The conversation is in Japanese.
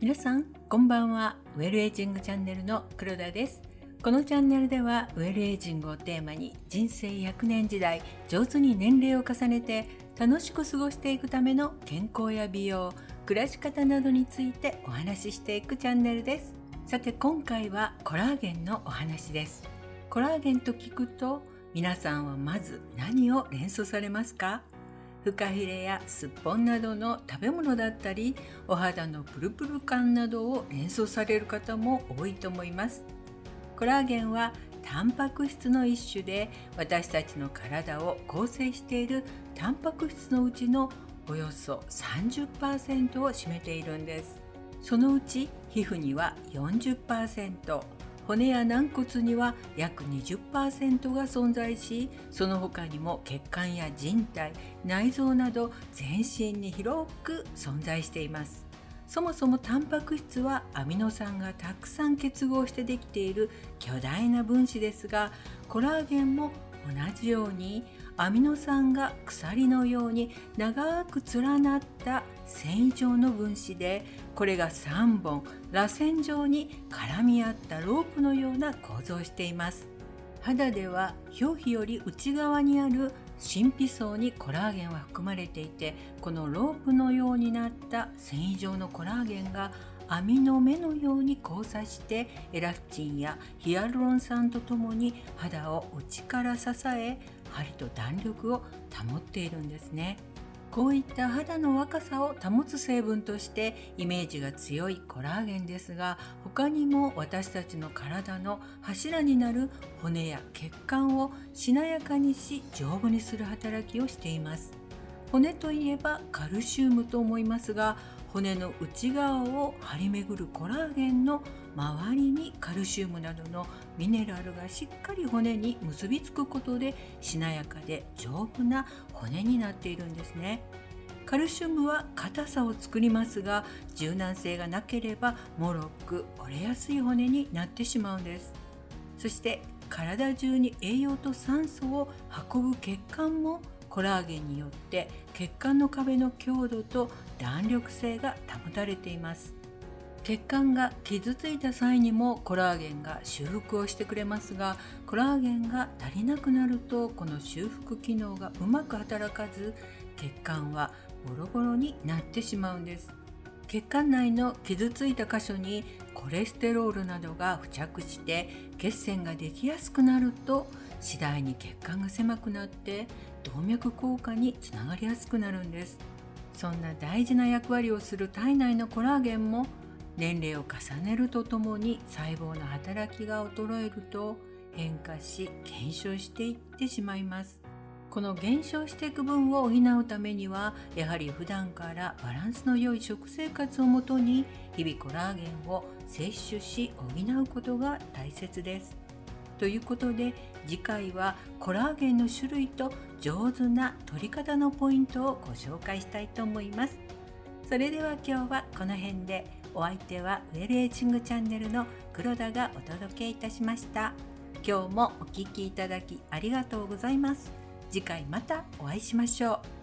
皆さんこんばんは。ウェルエイジングチャンネルの黒田です。このチャンネルではウェルエイジングをテーマに人生100年時代上手に年齢を重ねて楽しく過ごしていくための健康や美容暮らし方などについてお話ししていくチャンネルです。さて今回はコラーゲンのお話です。コラーゲンと聞くと皆さんはまず何を連想されますか？フカヒレやすっぽんなどの食べ物だったりお肌のプルプル感などを連想される方も多いと思います。コラーゲンはタンパク質の一種で私たちの体を構成しているタンパク質のうちのおよそ30%を占めているんです。そのうち皮膚には40%骨や軟骨には約20%が存在しその他にも血管や人体内臓など全身に広く存在しています。そもそもタンパク質はアミノ酸がたくさん結合してできている巨大な分子ですがコラーゲンも同じようにアミノ酸が鎖のように長く連なった繊維状の分子でこれが3本螺旋状に絡み合ったロープのような構造をしています。肌では表皮より内側にある神秘層にコラーゲンは含まれていてこのロープのようになった繊維状のコラーゲンが網の目のように交差してエラスチンや。ヒアルロン酸とともに肌を内から支え針と弾力を保っているんですね。こういった肌の若さを保つ成分としてイメージが強いコラーゲンですが他にも私たちの体の柱になる骨や血管をしなやかにし丈夫にする働きをしています。骨といえばカルシウムと思いますが骨の内側を張り巡るコラーゲンの周りにカルシウムなどのミネラルがしっかり骨に結びつくことでしなやかで丈夫な骨になっているんですね。カルシウムは硬さを作りますが柔軟性がなければもろく折れやすい骨になってしまうんですそして体中に栄養と酸素を運ぶ血管もコラーゲンによって血管の壁の強度と弾力性が保たれています。血管が傷ついた際にもコラーゲンが修復をしてくれますがコラーゲンが足りなくなるとこの修復機能がうまく働かず血管はボロボロになってしまうんです。血管内の傷ついた箇所にコレステロールなどが付着して血栓ができやすくなると次第に血管が狭くなって動脈硬化につながりやすくなるんです。そんな大事な役割をする体内のコラーゲンも年齢を重ねるとともに細胞の働きが衰えると変化し減少していってしまいます。この減少していく分を補うためにはやはり普段からバランスの良い食生活をもとに日々コラーゲンを摂取し補うことが大切です。ということで次回はコラーゲンの種類と上手な取り方のポイントをご紹介したいと思います。それでは今日はこの辺でお相手はウェルエイジングチャンネルの黒田がお届けいたしました。今日もお聴きいただきありがとうございます。次回またお会いしましょう。